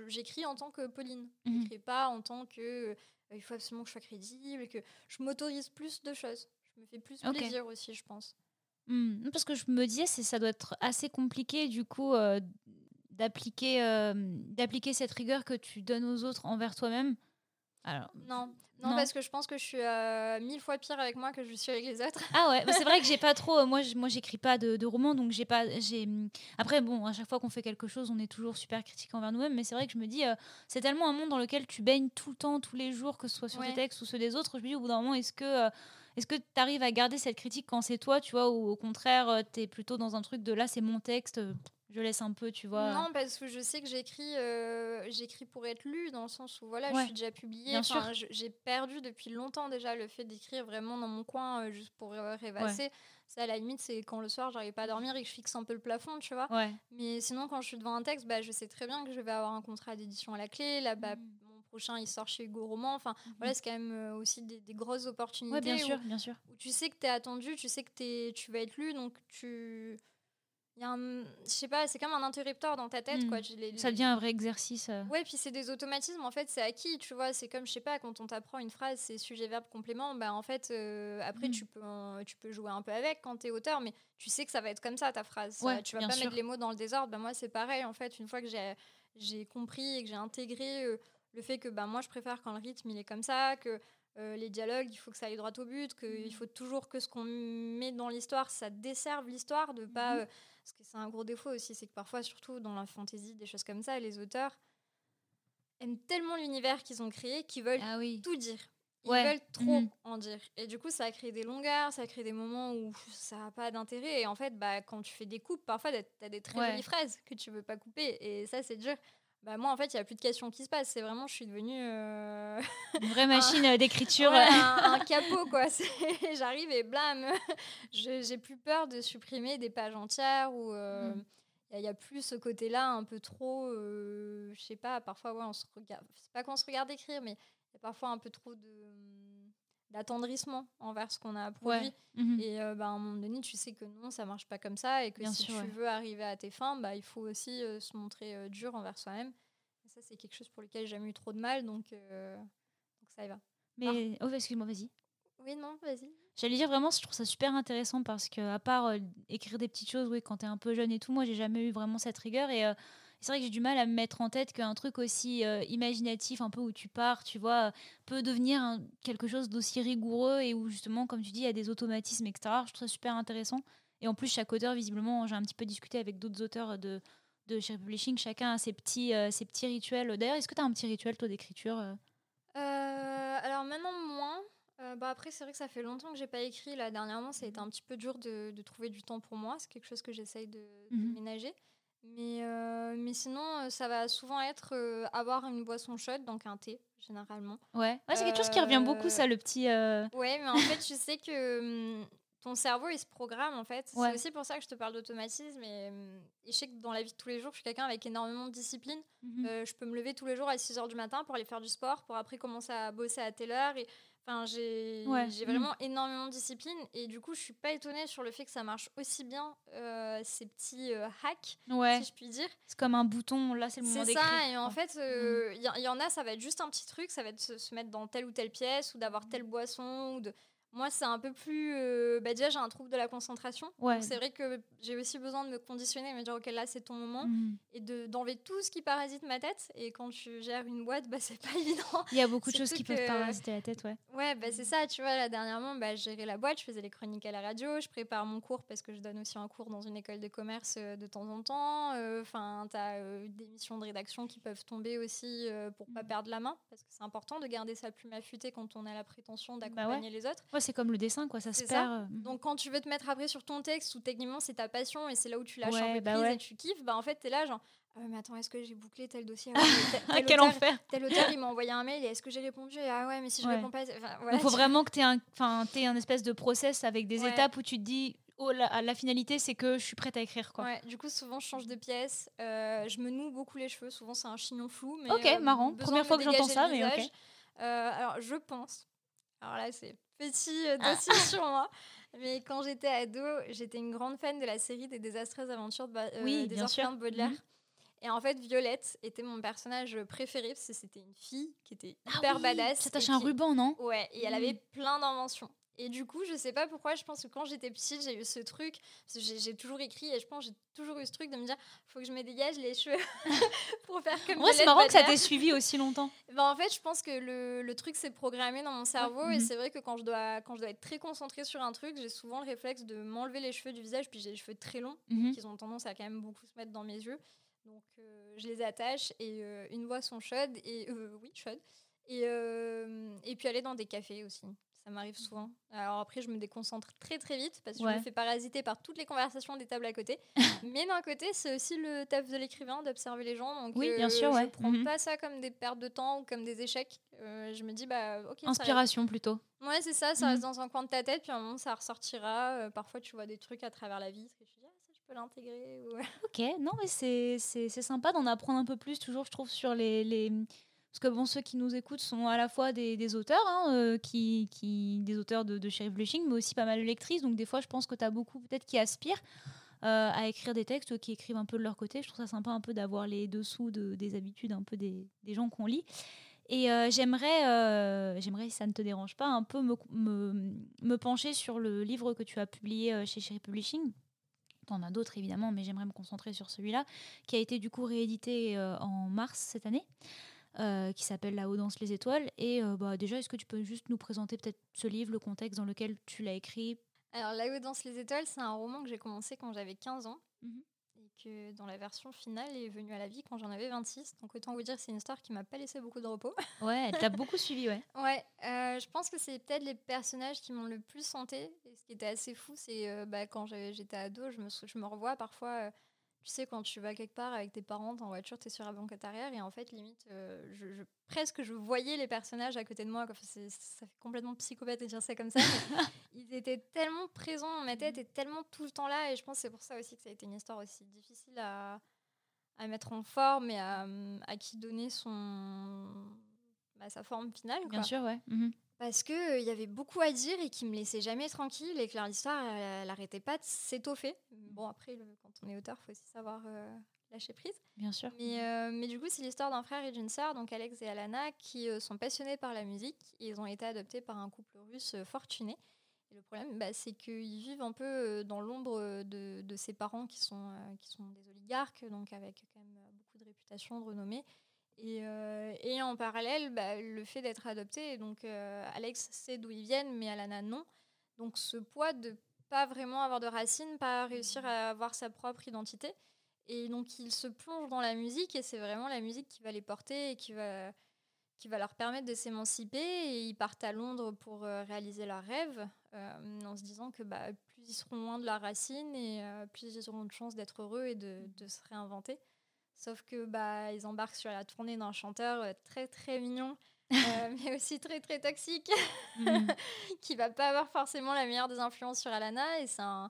j'écris en tant que Pauline. Je mhm. j'écris pas en tant que il faut absolument que je sois crédible et que je m'autorise plus de choses. Je me fais plus plaisir aussi je pense Mmh. parce que je me disais, ça doit être assez compliqué du coup euh, d'appliquer euh, d'appliquer cette rigueur que tu donnes aux autres envers toi-même. Alors non. non. parce que je pense que je suis euh, mille fois pire avec moi que je suis avec les autres. Ah ouais, c'est vrai que j'ai pas trop. Moi, moi, j'écris pas de, de romans, donc j'ai pas. J'ai. Après, bon, à chaque fois qu'on fait quelque chose, on est toujours super critique envers nous-mêmes, mais c'est vrai que je me dis, c'est tellement un monde dans lequel tu baignes tout le temps, tous les jours, que ce soit sur tes textes ou ceux des autres. Je me dis, au bout d'un moment, est-ce que est-ce que tu arrives à garder cette critique quand c'est toi, tu vois, ou au contraire, euh, tu es plutôt dans un truc de là, c'est mon texte, euh, je laisse un peu, tu vois? Non, parce que je sais que j'écris euh, j'écris pour être lu, dans le sens où voilà, je suis déjà publiée. J'ai perdu depuis longtemps déjà le fait d'écrire vraiment dans mon coin, juste pour rêvasser. Ça, à la limite, c'est quand le soir, j'arrive pas à dormir et que je fixe un peu le plafond, tu vois? Mais sinon, quand je suis devant un texte, bah, je sais très bien que je vais avoir un contrat d'édition à la clé. Là, bas prochain il sort chez Hugo Roman. Enfin, mhm. voilà, c'est quand même euh, aussi des, grosses opportunités. bien sûr, bien sûr. Où tu sais que tu es attendu, tu sais que es, tu vas être lu, donc tu. Il y a un, je sais pas, c'est comme un interrupteur dans ta tête, quoi. Mhm. Ça devient un vrai exercice. Euh. Ouais, puis c'est des automatismes, en fait, c'est acquis, tu vois. C'est comme, je sais pas, quand on t'apprend une phrase, c'est sujet, verbe, complément, bah en fait, euh, après, mhm. tu, peux, tu peux jouer un peu avec quand tu es auteur, mais tu sais que ça va être comme ça, ta phrase. tu vas pas mettre les mots dans le désordre. Bah, moi, c'est pareil, en fait, une fois que j'ai compris et que j'ai intégré le fait que bah, moi, je préfère quand le rythme il est comme ça, que euh, les dialogues, il faut que ça aille droit au but, qu'il mmh. faut toujours que ce qu'on met dans l'histoire, ça desserve l'histoire, de pas. Mmh. Euh, parce que c'est un gros défaut aussi, c'est que parfois, surtout dans la fantasy, des choses comme ça, les auteurs aiment tellement l'univers qu'ils ont créé qu'ils veulent ah tout dire. Ils veulent trop mmh. en dire. Et du coup, ça a créé des longueurs, ça a créé des moments où ça n'a pas d'intérêt. Et en fait, bah, quand tu fais des coupes, parfois, tu as des très jolies phrases que tu veux pas couper. Et ça, c'est dur. Bah moi, en fait, il n'y a plus de questions qui se passent. C'est vraiment, je suis devenue. Euh, Une vraie machine euh, d'écriture. un, capot, quoi. J'arrive et blâme. J'ai plus peur de supprimer des pages entières ou. Euh, mm. Il n'y a, plus ce côté-là un peu trop. je sais pas, parfois, ouais, on se regarde. C'est pas qu'on se regarde écrire, mais il y a parfois un peu trop de d'attendrissement envers ce qu'on a produit. Mhm. Et euh, bah, à un moment donné, tu sais que non, ça marche pas comme ça et que si tu veux arriver à tes fins, bah, il faut aussi euh, se montrer euh, dur envers soi-même. ça, c'est quelque chose pour lequel j'ai jamais eu trop de mal, donc, donc ça y va. Mais, oh, excuse-moi, vas-y. Oui, non, vas-y. J'allais dire vraiment, je trouve ça super intéressant parce que, à part écrire des petites choses, oui, quand tu es un peu jeune et tout, moi, j'ai jamais eu vraiment cette rigueur et c'est vrai que j'ai du mal à me mettre en tête qu'un truc aussi euh, imaginatif, un peu où tu pars, tu vois, peut devenir quelque chose d'aussi rigoureux et où justement, comme tu dis, il y a des automatismes, etc. Je trouve ça super intéressant. Et en plus, chaque auteur, visiblement, j'ai un petit peu discuté avec d'autres auteurs de, de chez Publishing, chacun a ses petits, euh, ses petits rituels. D'ailleurs, est-ce que tu as un petit rituel, toi, d'écriture euh? Alors maintenant, moins. bah après, c'est vrai que ça fait longtemps que j'ai pas écrit. Là, dernièrement, ça a été un petit peu dur de, de trouver du temps pour moi. C'est quelque chose que j'essaye de, mmh ménager. Mais, euh, mais sinon, euh, ça va souvent être euh, avoir une boisson chaude, donc un thé, généralement. Ouais, ouais c'est quelque chose qui revient beaucoup, ça, le petit. Ouais, mais en fait, je sais que hum, ton cerveau, il se programme, en fait. C'est aussi pour ça que je te parle d'automatisme. Et, hum, et, je sais que dans la vie de tous les jours, je suis quelqu'un avec énormément de discipline. Mmh je peux me lever tous les jours à 6 h du matin pour aller faire du sport, pour après commencer à bosser à telle heure. Et Enfin, j'ai mm. vraiment énormément de discipline et du coup, je suis pas étonnée sur le fait que ça marche aussi bien euh, ces petits euh, hacks, si je puis dire. C'est comme un bouton, là c'est le moment d'écrire. C'est ça, et en fait, il euh, mm. y, y, en a, ça va être juste un petit truc, ça va être se, se mettre dans telle ou telle pièce ou d'avoir telle boisson ou de Moi, c'est un peu plus. euh, bah, déjà, j'ai un trouble de la concentration. Ouais. C'est vrai que j'ai aussi besoin de me conditionner, me dire, OK, là, c'est ton moment. Mhm. Et de- d'enlever tout ce qui parasite ma tête. Et quand tu gères une boîte, bah, c'est pas évident. Il y a beaucoup de choses qui peuvent parasiter la tête, ouais. Ouais, bah, c'est ça, tu vois, là, dernièrement, bah, je gérais la boîte, je faisais les chroniques à la radio, je prépare mon cours parce que je donne aussi un cours dans une école de commerce euh, de temps en temps. Euh, Enfin, tu as des missions de rédaction qui peuvent tomber aussi euh, pour pas Mhm. perdre la main, parce que c'est important de garder sa plume affûtée quand on a la prétention Bah d'accompagner les autres. Ouais, c'est comme le dessin, quoi, ça se ça. perd. euh, Donc, quand tu veux te mettre après sur ton texte, ou techniquement c'est ta passion et c'est là où tu lâches Ouais, un peu bah prise ouais. et tu kiffes, bah en fait, tu es là, genre, ah mais attends, est-ce que j'ai bouclé tel dossier Ah ouais, tel- quel auteur- enfer Tel auteur, il m'a envoyé un mail et est-ce que j'ai répondu Ah ouais, mais si je réponds pas. voilà, Il faut tu- vraiment que tu aies un, un espèce de process avec des étapes où tu te dis, oh, la, la finalité, c'est que je suis prête à écrire, quoi. Ouais, du coup, souvent, je change de pièce. euh, je me noue beaucoup les cheveux. Souvent, c'est un chignon flou. Mais, Ok, euh, marrant. Première fois que j'entends ça, mais ok. Euh, alors, je pense. Alors là, c'est petit euh, dossier sur moi. Mais quand j'étais ado, j'étais une grande fan de la série des désastreuses aventures de, euh, Oui, des orphelins de Baudelaire. Mhm. Et en fait, Violette était mon personnage préféré parce que c'était une fille qui était Ah hyper oui, badass. À un qui- ruban, non? Ouais, et elle avait plein d'inventions. Et du coup, je sais pas pourquoi, je pense que quand j'étais petite, j'ai eu ce truc, j'ai toujours écrit et je pense que j'ai toujours eu ce truc de me dire, faut que je me dégage les cheveux pour faire comme Moi, c'est marrant que ça t'ait suivi aussi longtemps. Ben, en fait, je pense que le, le truc s'est programmé dans mon cerveau et mhm. c'est vrai que quand je, dois, quand je dois être très concentrée sur un truc, j'ai souvent le réflexe de m'enlever les cheveux du visage, puis j'ai les cheveux très longs, Mhm. qui ont tendance à quand même beaucoup se mettre dans mes yeux. Donc euh, je les attache et euh, une boisson chaude, et euh, oui, chaude. Et, euh, et puis aller dans des cafés aussi. Ça m'arrive souvent. Alors après, je me déconcentre très très vite parce que je me fais parasiter par toutes les conversations des tables à côté. Mais d'un côté, c'est aussi le taf de l'écrivain d'observer les gens. Donc Oui, bien euh, sûr, je ouais. prends Mhm. pas ça comme des pertes de temps ou comme des échecs. Euh, je me dis, bah ok. Inspiration plutôt. Ouais, c'est ça, ça Mhm. reste dans un coin de ta tête, puis à un moment, ça ressortira. Euh, parfois, tu vois des trucs à travers la tu dis, ah, ça, je peux l'intégrer. ou- Ok, non, mais c'est sympa d'en apprendre un peu plus, toujours, je trouve, sur les. les... Parce que bon, ceux qui nous écoutent sont à la fois des, auteurs, hein, euh, qui, des auteurs de, de Sheriff Blushing, mais aussi pas mal de lectrices. Donc, des fois, je pense que tu as beaucoup, peut-être, qui aspirent euh, à écrire des textes, qui écrivent un peu de leur côté. Je trouve ça sympa un peu d'avoir les dessous de, des habitudes un peu des, gens qu'on lit. Et euh, j'aimerais, j'aimerais, si ça ne te dérange pas, un peu me, pencher sur le livre que tu as publié chez Cherry Publishing. T'en as d'autres évidemment, mais j'aimerais me concentrer sur celui-là, qui a été du coup réédité en mars cette année, euh, qui s'appelle La haut danse les étoiles. Et euh, bah, déjà, est-ce que tu peux juste nous présenter peut-être ce livre, le contexte dans lequel tu l'as écrit? Alors, Là où dansent les étoiles, c'est un roman que j'ai commencé quand j'avais 15 ans. Mhm. Et que dans la version finale est venue à la vie quand j'en avais 26. Donc, autant vous dire, c'est une histoire qui m'a pas laissé beaucoup de repos. Ouais, elle t'a beaucoup suivi, ouais. Ouais, euh, je pense que c'est peut-être les personnages qui m'ont le plus hanté. Et ce qui était assez fou, c'est bah, quand j'étais ado, je me, je me revois parfois. Tu sais, quand tu vas quelque part avec tes parents en voiture, tu es sur la banquette arrière et en fait, limite, euh, je, je- presque je voyais les personnages à côté de moi. quoi. Enfin, c'est- ça fait complètement psychopathe de dire ça comme ça. ils étaient tellement présents dans ma tête et tellement tout le temps là. Et je pense que c'est pour ça aussi que ça a été une histoire aussi difficile à, à mettre en forme et à, à qui donner son, bah, sa forme finale. Bien quoi. sûr, ouais. Mhm. Parce qu'il y avait beaucoup à dire et qui me laissait jamais tranquille et que leur histoire, elle, elle arrêtait pas de s'étoffer. Bon, après, le- quand on est auteur, il faut aussi savoir euh, lâcher prise. Bien sûr. Mais, euh, mais du coup, c'est l'histoire d'un frère et d'une sœur, donc Alex et Alana, qui sont passionnés par la musique. Et ils ont été adoptés par un couple russe fortuné. Et le problème, bah, c'est qu'ils vivent un peu dans l'ombre de, de ses parents qui sont, qui sont des oligarques, donc avec quand même beaucoup de réputation, de renommée. Et, euh, et en parallèle, bah, le fait d'être adopté, donc euh, Alex sait d'où ils viennent, mais Alana non. Donc ce poids de pas vraiment avoir de racines, pas réussir à avoir sa propre identité. Et donc ils se plongent dans la musique et c'est vraiment la musique qui va les porter et qui va, qui va leur permettre de s'émanciper. Et ils partent à Londres pour euh, réaliser leurs rêves en se disant que bah, plus ils seront loin de leurs racines et plus ils auront de chances d'être heureux et de, de se réinventer. Sauf que bah ils embarquent sur la tournée d'un chanteur euh, très très mignon, euh, mais aussi très très toxique, Mhm. qui va pas avoir forcément la meilleure des influences sur Alana. Et c'est un-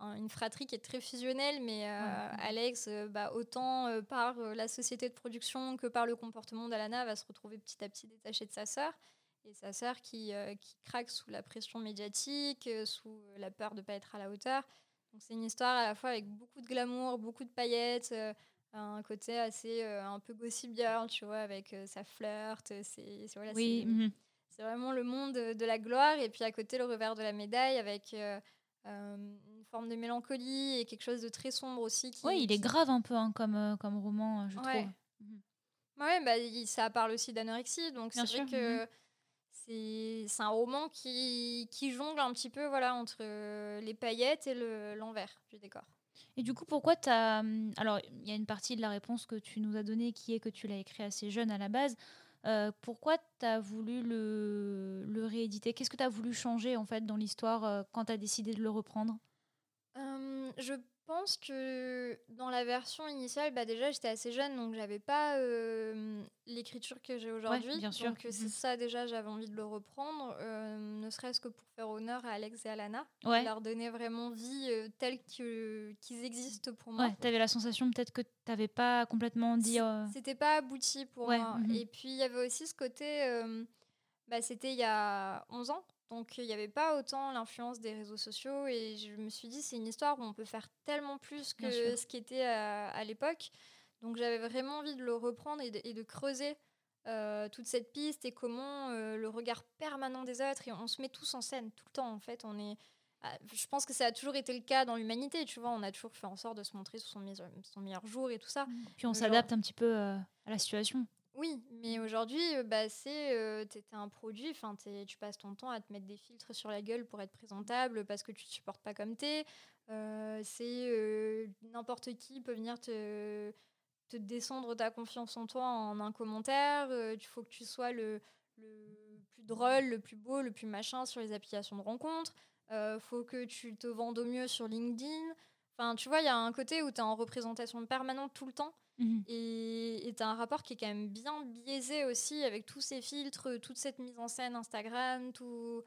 un- une fratrie qui est très fusionnelle, mais euh, Ouais. Alex, bah, autant euh, par la société de production que par le comportement d'Alana, va se retrouver petit à petit détaché de sa sœur. Et sa sœur qui, qui craque sous la pression médiatique, sous la peur de ne pas être à la hauteur. Donc c'est une histoire à la fois avec beaucoup de glamour, beaucoup de paillettes, un côté assez euh, un peu gossip girl, tu vois, avec euh, sa flirt. C'est c'est- voilà, Oui. c'est- mhm. c'est vraiment le monde de la gloire, et puis à côté, le revers de la médaille avec une forme de mélancolie et quelque chose de très sombre aussi. Oui, il est grave un peu hein, comme, comme roman, je trouve. Mhm. Ouais, bah, ça parle aussi d'anorexie, donc c'est vrai que mhm. c'est un roman qui, qui jongle un petit peu voilà, entre les paillettes et l'envers du décor. Et du coup, pourquoi tu as. Hum, alors, il y a une partie de la réponse que tu nous as donnée qui est que tu l'as écrit assez jeune à la base. Euh, pourquoi tu as voulu le, rééditer? Qu'est-ce que tu as voulu changer en fait dans l'histoire euh, quand tu as décidé de le reprendre? Hum, Je pense que dans la version initiale, bah déjà j'étais assez jeune, donc j'avais pas euh, l'écriture que j'ai aujourd'hui. bien sûr. Donc c'est mmh. ça déjà, j'avais envie de le reprendre, euh, ne serait-ce que pour faire honneur à Alex et Alana, leur donner vraiment vie euh, telle qu'ils existent pour moi. Ouais, avais la sensation peut-être que tu n'avais pas complètement dit. C'était pas abouti pour moi. Mmh et puis il y avait aussi ce côté, bah, c'était il y a 11 ans. Donc il n'y avait pas autant l'influence des réseaux sociaux et je me suis dit c'est une histoire où on peut faire tellement plus que ce qui était à, l'époque. Donc j'avais vraiment envie de le reprendre et de, creuser euh, toute cette piste et comment euh, le regard permanent des autres et on se met tous en scène tout le temps en fait. On est, ah, je pense que ça a toujours été le cas dans l'humanité, tu vois, on a toujours fait en sorte de se montrer sous son, son meilleur jour et tout ça. Puis on s'adapte un petit peu euh, à la situation. Oui, mais aujourd'hui, bah, c'est tu un produit, enfin tu passes ton temps à te mettre des filtres sur la gueule pour être présentable parce que tu te supportes pas comme t'es. c'est n'importe qui peut venir te, descendre ta confiance en toi en un commentaire. Il faut que tu sois le, le, plus drôle, le plus beau, le plus machin sur les applications de rencontres. Il faut que tu te vendes au mieux sur LinkedIn. Enfin, tu vois, il y a un côté où tu es en représentation permanente tout le temps. Mhm. Et tu as un rapport qui est quand même bien biaisé aussi avec tous ces filtres, toute cette mise en scène Instagram, tout.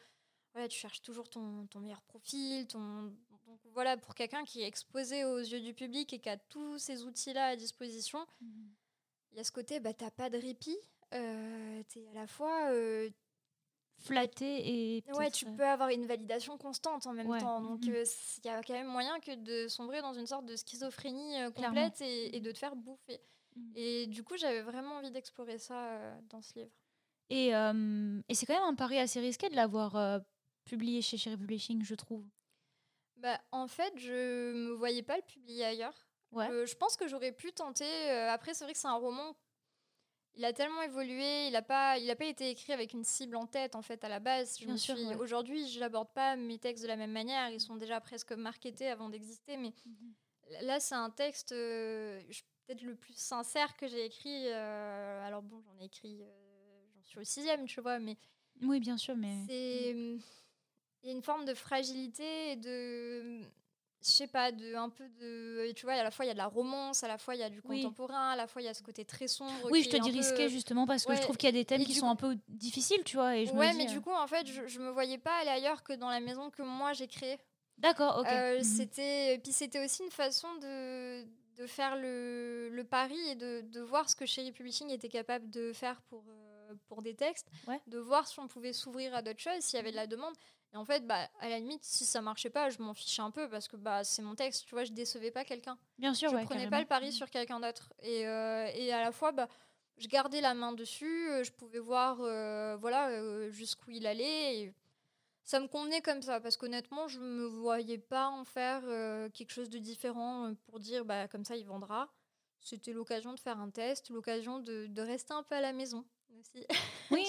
Voilà, tu cherches toujours ton, ton meilleur profil. Ton... Donc voilà, pour quelqu'un qui est exposé aux yeux du public et qui a tous ces outils-là à disposition, mhm. il y a ce côté, bah, t'as pas de répit. Euh, tu es à la fois. Euh, flatté et ouais tu peux avoir une validation constante en même temps. Donc mhm. euh, il y a quand même moyen que de sombrer dans une sorte de schizophrénie euh, complète et, de te faire bouffer. Mhm. et du coup j'avais vraiment envie d'explorer ça euh, dans ce livre. Et, et c'est quand même un pari assez risqué de l'avoir publié chez Cherry Publishing je trouve. Bah en fait je me voyais pas le publier ailleurs. Ouais. je pense que j'aurais pu tenter après c'est vrai que c'est un roman il a tellement évolué, il n'a pas, il a pas été écrit avec une cible en tête en fait à la base. Je suis... Aujourd'hui, je n'aborde pas mes textes de la même manière. Ils sont déjà presque marketés avant d'exister, mais mhm. là, c'est un texte euh, peut-être le plus sincère que j'ai écrit. Euh, alors bon, j'en ai écrit, euh, j'en suis au sixième, tu vois, mais oui, bien sûr, mais c'est il y a une forme de fragilité et de je sais pas, de, un peu de. Tu vois, à la fois il y a de la romance, à la fois il y a du contemporain, à la fois il y a ce côté très sombre. Oui, je te dis risqué justement parce que je trouve qu'il y a des thèmes qui sont un peu difficiles, tu vois. Et je ouais, mais du euh, coup, en fait, je, je me voyais pas aller ailleurs que dans la maison que moi j'ai créée. D'accord, ok. Euh, mhm. c'était, puis c'était aussi une façon de, de faire le, le pari et de, de, voir ce que Cherry Publishing était capable de faire pour, euh, pour des textes, de voir si on pouvait s'ouvrir à d'autres choses, s'il y avait de la demande. Et en fait, bah, à la limite, si ça marchait pas, je m'en fichais un peu parce que bah, c'est mon texte, tu vois, je décevais pas quelqu'un. Bien sûr, je ne prenais pas le pari sur quelqu'un d'autre. Et, euh, et, à la fois, bah, je gardais la main dessus, euh, je pouvais voir euh, voilà, jusqu'où il allait. Et ça me convenait comme ça parce qu'honnêtement, je me voyais pas en faire quelque chose de différent pour dire bah, comme ça, il vendra. C'était l'occasion de faire un test, l'occasion de, de rester un peu à la maison aussi. Oui,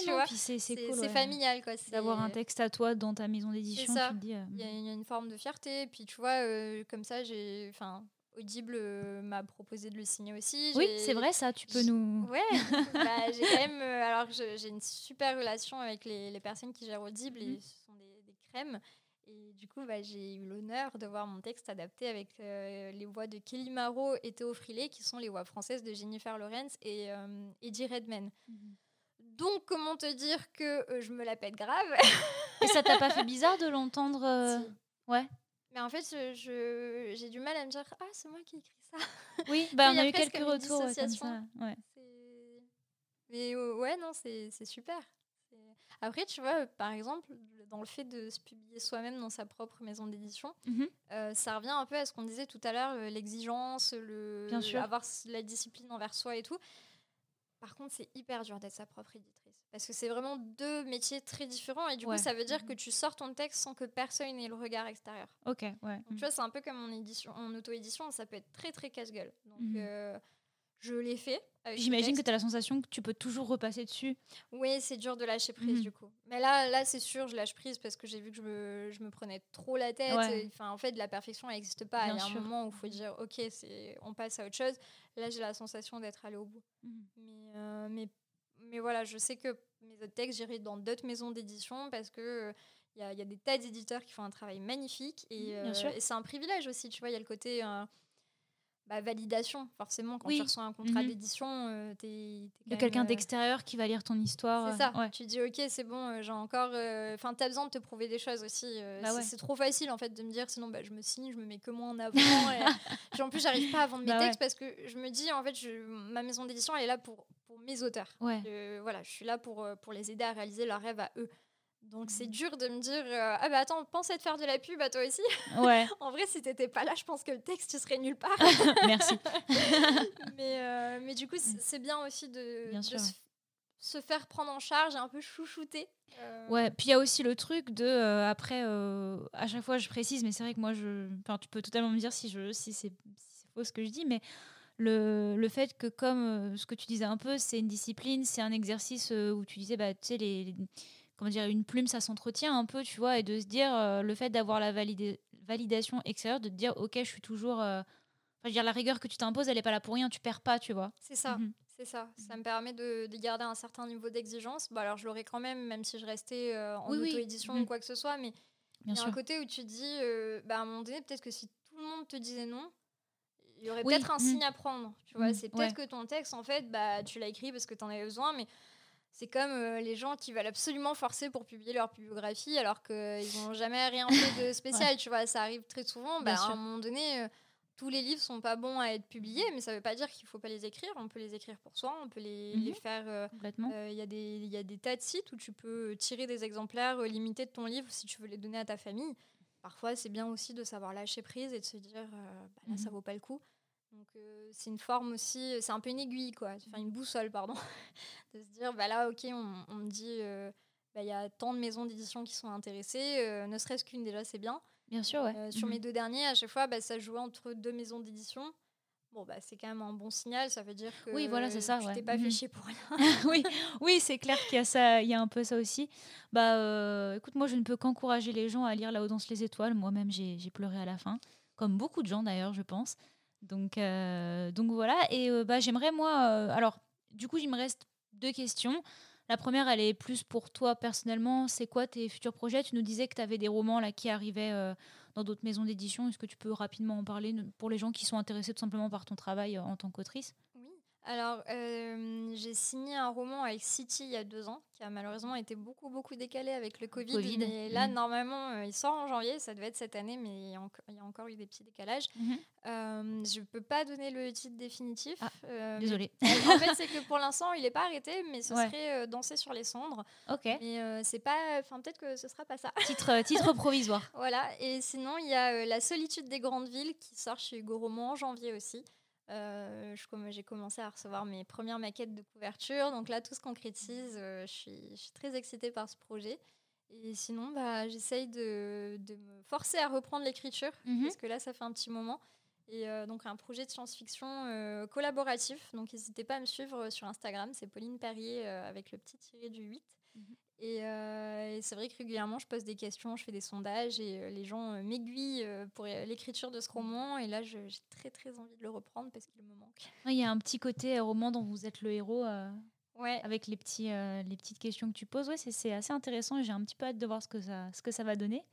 c'est cool. familial, quoi. D'avoir un texte à toi dans ta maison d'édition, tu dis. Euh, il y, a une forme de fierté. Puis tu vois, euh, comme ça, j'ai. Enfin, Audible euh, m'a proposé de le signer aussi. Oui, c'est vrai, ça, tu peux nous. Ouais, bah, j'ai quand même. alors, j'ai une super relation avec les, les, personnes qui gèrent Audible et mmh. ce sont des, des crèmes. Et du coup, bah, j'ai eu l'honneur de voir mon texte adapté avec les voix de Kelly Maro et Théo Frilé, qui sont les voix françaises de Jennifer Lawrence et Eddie Redmayne. Mmh. Donc, comment te dire que euh, je me la pète grave Et ça t'a pas fait bizarre de l'entendre euh, Ouais. Mais en fait, je, j'ai du mal à me dire Ah, c'est moi qui ai écrit ça. Oui, bah, on a, eu quelques retours comme ça. Ouais. Mais euh, ouais, non, c'est, super. Après, tu vois, par exemple, dans le fait de se publier soi-même dans sa propre maison d'édition, mhm. ça revient un peu à ce qu'on disait tout à l'heure, l'exigence, le, Bien sûr. avoir la discipline envers soi et tout par contre, c'est hyper dur d'être sa propre éditrice. Parce que c'est vraiment deux métiers très différents. Et du Ouais. coup, ça veut dire que tu sors ton texte sans que personne n'ait le regard extérieur. Ok, ouais. Donc, tu vois, c'est un peu comme en, édition, en auto-édition, ça peut être très, très casse-gueule. Donc, Mhm. euh, je l'ai fait. J'imagine que tu as la sensation que tu peux toujours repasser dessus. Oui, c'est dur de lâcher prise, Mhm. du coup. Mais là, là c'est sûr, je lâche prise parce que j'ai vu que je me, je me prenais trop la tête. Ouais. Enfin, en fait, la perfection, elle n'existe pas. Bien Il y a sûr. un moment où il faut dire, OK, on passe à autre chose. Là, j'ai la sensation d'être allée au bout. Mhm. Mais, euh, mais, mais voilà, je sais que mes autres textes, j'irai dans d'autres maisons d'édition parce que euh, il y, a, il y a des tas d'éditeurs qui font un travail magnifique et, Mhm, euh, et c'est un privilège aussi, tu vois, il y a le côté euh, bah, validation, forcément, quand Oui. tu reçois un contrat Mhm. d'édition, euh, t'es, De quelqu'un euh, d'extérieur qui va lire ton histoire. c'est ça, euh, Ouais. tu dis ok, c'est bon, j'ai encore. euh, Enfin, t'as besoin de te prouver des choses aussi. euh, Bah c'est- ouais. Trop facile en fait de me dire sinon bah, je me signe, je me mets que moi en avant. et, puis, en plus, j'arrive pas à vendre mes Bah ouais. textes parce que je me dis en fait, je- ma maison d'édition elle est là pour, pour mes auteurs. Ouais. Euh, voilà, je suis là pour, pour les aider à réaliser leurs rêves à eux. Donc c'est Mhm. dur de me dire euh, ah bah attends, pense à te faire de la pub à toi aussi. Ouais, en vrai, si t'étais pas là, je pense que le texte tu serais nulle part. merci. mais, euh, mais du coup, c'est c'est bien aussi de, Bien de sûr, se, ouais. se faire prendre en charge et un peu chouchouter. Euh, Ouais, puis il y a aussi le truc de après à chaque fois je précise mais c'est vrai que moi je enfin tu peux totalement me dire si je si c'est si faux ce que je dis mais le, le fait que comme ce que tu disais un peu c'est une discipline, c'est un exercice où tu disais bah tu sais les, les- comment dire une plume ça s'entretient un peu, tu vois et de se dire euh, le fait d'avoir la validation extérieure de te dire OK, je suis toujours euh, enfin, je veux dire la rigueur que tu t'imposes, elle est pas là pour rien, tu perds pas, tu vois. C'est ça. Mhm. C'est ça. Ça me permet de, de garder un certain niveau d'exigence. Bah alors, je l'aurais quand même, même si je restais euh, en Oui, auto-édition Mhm. ou quoi que ce soit. Mais il y a un côté où tu te dis, euh, bah, à un moment donné, peut-être que si tout le monde te disait non, il y aurait Oui, peut-être un mhm. signe à prendre. Tu vois, Mhm, c'est peut-être ouais. que ton texte, en fait, bah, tu l'as écrit parce que tu en avais besoin, mais c'est comme euh, les gens qui veulent absolument forcer pour publier leur bibliographie alors qu'ils n'ont jamais rien fait de spécial. Tu vois, ça arrive très souvent. Bah, à sûr. un moment donné, euh, tous les livres sont pas bons à être publiés, mais ça veut pas dire qu'il faut pas les écrire. On peut les écrire pour soi, on peut les, Mhm. les faire. euh, Il y, a des- y a des tas de sites où tu peux tirer des exemplaires limités de ton livre si tu veux les donner à ta famille. Parfois, c'est bien aussi de savoir lâcher prise et de se dire bah, là, ça Mhm. vaut pas le coup. Donc, euh, c'est une forme aussi, c'est un peu une aiguille, quoi. Enfin, une boussole, pardon. de se dire, bah là, ok, on, on me dit, euh, bah, il y a tant de maisons d'édition qui sont intéressées, euh, ne serait-ce qu'une déjà, c'est bien. Bien sûr, ouais. Sur Mhm. mes deux derniers, à chaque fois, bah, ça jouait entre deux maisons d'édition. Bon, bah, c'est quand même un bon signal, ça veut dire que Oui, voilà, c'est ça, tu ouais. t'es pas fait chier pour rien. oui, oui, c'est clair qu'il y a ça, il y a un peu ça aussi. Bah, écoute, moi, je ne peux qu'encourager les gens à lire Là-haut danse les étoiles. Moi-même, j'ai j'ai pleuré à la fin, comme beaucoup de gens d'ailleurs, je pense. Donc, euh, donc voilà. Et euh, bah, j'aimerais moi, euh, alors, du coup, il me reste deux questions. La première, elle est plus pour toi personnellement. C'est quoi tes futurs projets? Tu nous disais que tu avais des romans là qui arrivaient dans d'autres maisons d'édition. Est-ce que tu peux rapidement en parler pour les gens qui sont intéressés tout simplement par ton travail en tant qu'autrice? Alors, euh, j'ai signé un roman avec City il y a deux ans, qui a malheureusement été beaucoup, beaucoup décalé avec le Covid. Covid, Mais là, mm. normalement, euh, il sort en janvier. Ça devait être cette année, mais il y a, enco- il y a encore eu des petits décalages. Euh, je peux pas donner le titre définitif. Ah, euh, mais- Désolée. en fait, c'est que pour l'instant, il n'est pas arrêté, mais ce Ouais. serait Danser sur les cendres. Ok. Mais c'est pas. Enfin, peut-être que ce sera pas ça. Titre, titre provisoire. Voilà, et sinon, il y a La solitude des grandes villes qui sort chez Hugo Roman en janvier aussi. Euh, J'ai commencé à recevoir mes premières maquettes de couverture, donc là, tout se concrétise. euh, je, suis, je suis très excitée par ce projet. Et sinon, bah, j'essaye de, de me forcer à reprendre l'écriture, Mhm. parce que là, ça fait un petit moment. Et euh, donc, un projet de science-fiction euh, collaboratif. Donc, n'hésitez pas à me suivre sur Instagram, c'est Pauline Perrier avec le petit tiré du 8. Mhm. Et, euh, et c'est vrai que régulièrement, je pose des questions, je fais des sondages et euh, les gens euh, m'aiguillent pour l'écriture de ce roman. Et là, j'ai très très envie de le reprendre parce qu'il me manque. Il y a un petit côté roman dont vous êtes le héros euh, Ouais, avec les, petits, euh, les petites questions que tu poses. Ouais, c'est- assez intéressant et j'ai un petit peu hâte de voir ce que ça, ce que ça va donner.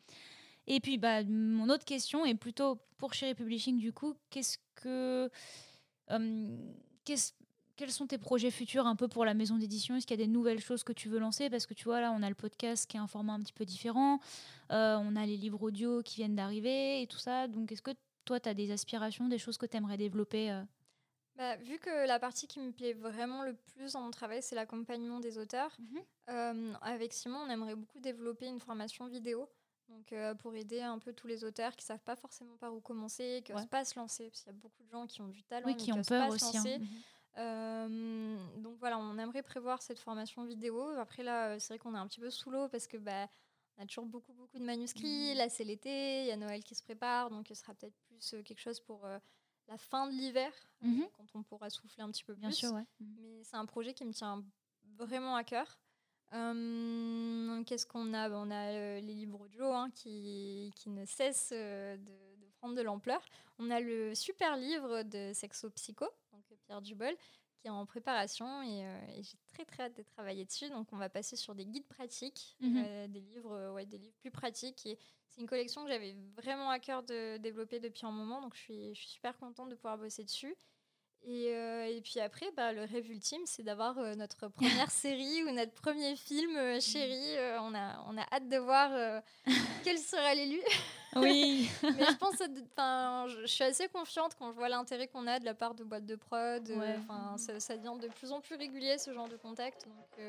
Et puis, bah, mon autre question est plutôt pour Cherry Publishing, du coup, qu'est-ce que. euh, quels sont tes projets futurs un peu pour la maison d'édition? Est-ce qu'il y a des nouvelles choses que tu veux lancer? Parce que tu vois, là, on a le podcast qui est un format un petit peu différent. Euh, on a les livres audio qui viennent d'arriver et tout ça. Donc, est-ce que toi, tu as des aspirations, des choses que tu aimerais développer euh? Bah, vu que la partie qui me plaît vraiment le plus dans mon travail, c'est l'accompagnement des auteurs, Mhm. euh, avec Simon, on aimerait beaucoup développer une formation vidéo. Donc, euh, pour aider un peu tous les auteurs qui savent pas forcément par où commencer, qui Ouais. n'osent pas se lancer, parce qu'il y a beaucoup de gens qui ont du talent, Oui, mais qui ont peur pas se aussi. hein. Mhm. donc voilà, on aimerait prévoir cette formation vidéo. Après là, c'est vrai qu'on est un petit peu sous l'eau parce que bah, on a toujours beaucoup beaucoup de manuscrits. Mmh. Là, c'est l'été, il y a Noël qui se prépare, donc ce sera peut-être plus quelque chose pour la fin de l'hiver, mmh quand on pourra souffler un petit peu plus. Bien sûr, ouais. Mais c'est un projet qui me tient vraiment à cœur. Qu'est-ce qu'on a? On a les livres audio hein, qui, qui, ne cessent de, prendre de l'ampleur. On a le super livre de Sexo Psycho, Pierre Dubol, qui est en préparation et, j'ai très très hâte de travailler dessus. Donc on va passer sur des guides pratiques, mmh des livres, ouais, des livres plus pratiques. Et c'est une collection que j'avais vraiment à cœur de développer depuis un moment, donc je suis, je suis super contente de pouvoir bosser dessus. Et, euh, et, puis après, bah, le rêve ultime, c'est d'avoir euh, notre première série ou notre premier film euh, chéri. on, a, on a hâte de voir quel sera l'élu. Oui. Mais je pense, enfin, je, suis assez confiante quand je vois l'intérêt qu'on a de la part de boîtes de prod. Enfin, ça, ça, devient de plus en plus régulier ce genre de contact. Donc,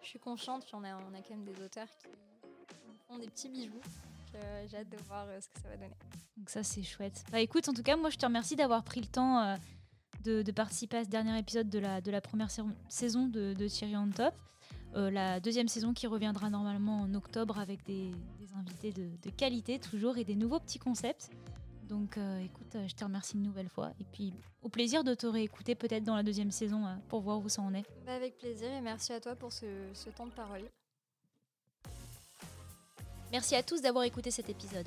je suis confiante. Puis on a, on a quand même des auteurs qui font des petits bijoux. J'ai hâte de voir ce que ça va donner. Donc ça, c'est chouette. Bah écoute, en tout cas, moi, je te remercie d'avoir pris le temps de, participer à ce dernier épisode de la, de la première saison de, de Thierry on Top. Euh, la deuxième saison qui reviendra normalement en octobre avec des, invités de, qualité toujours et des nouveaux petits concepts. Donc euh, écoute, euh, je te remercie une nouvelle fois et puis au plaisir de te réécouter peut-être dans la deuxième saison pour voir où ça en est. Bah, avec plaisir et merci à toi pour ce, ce temps de parole. Merci à tous d'avoir écouté cet épisode.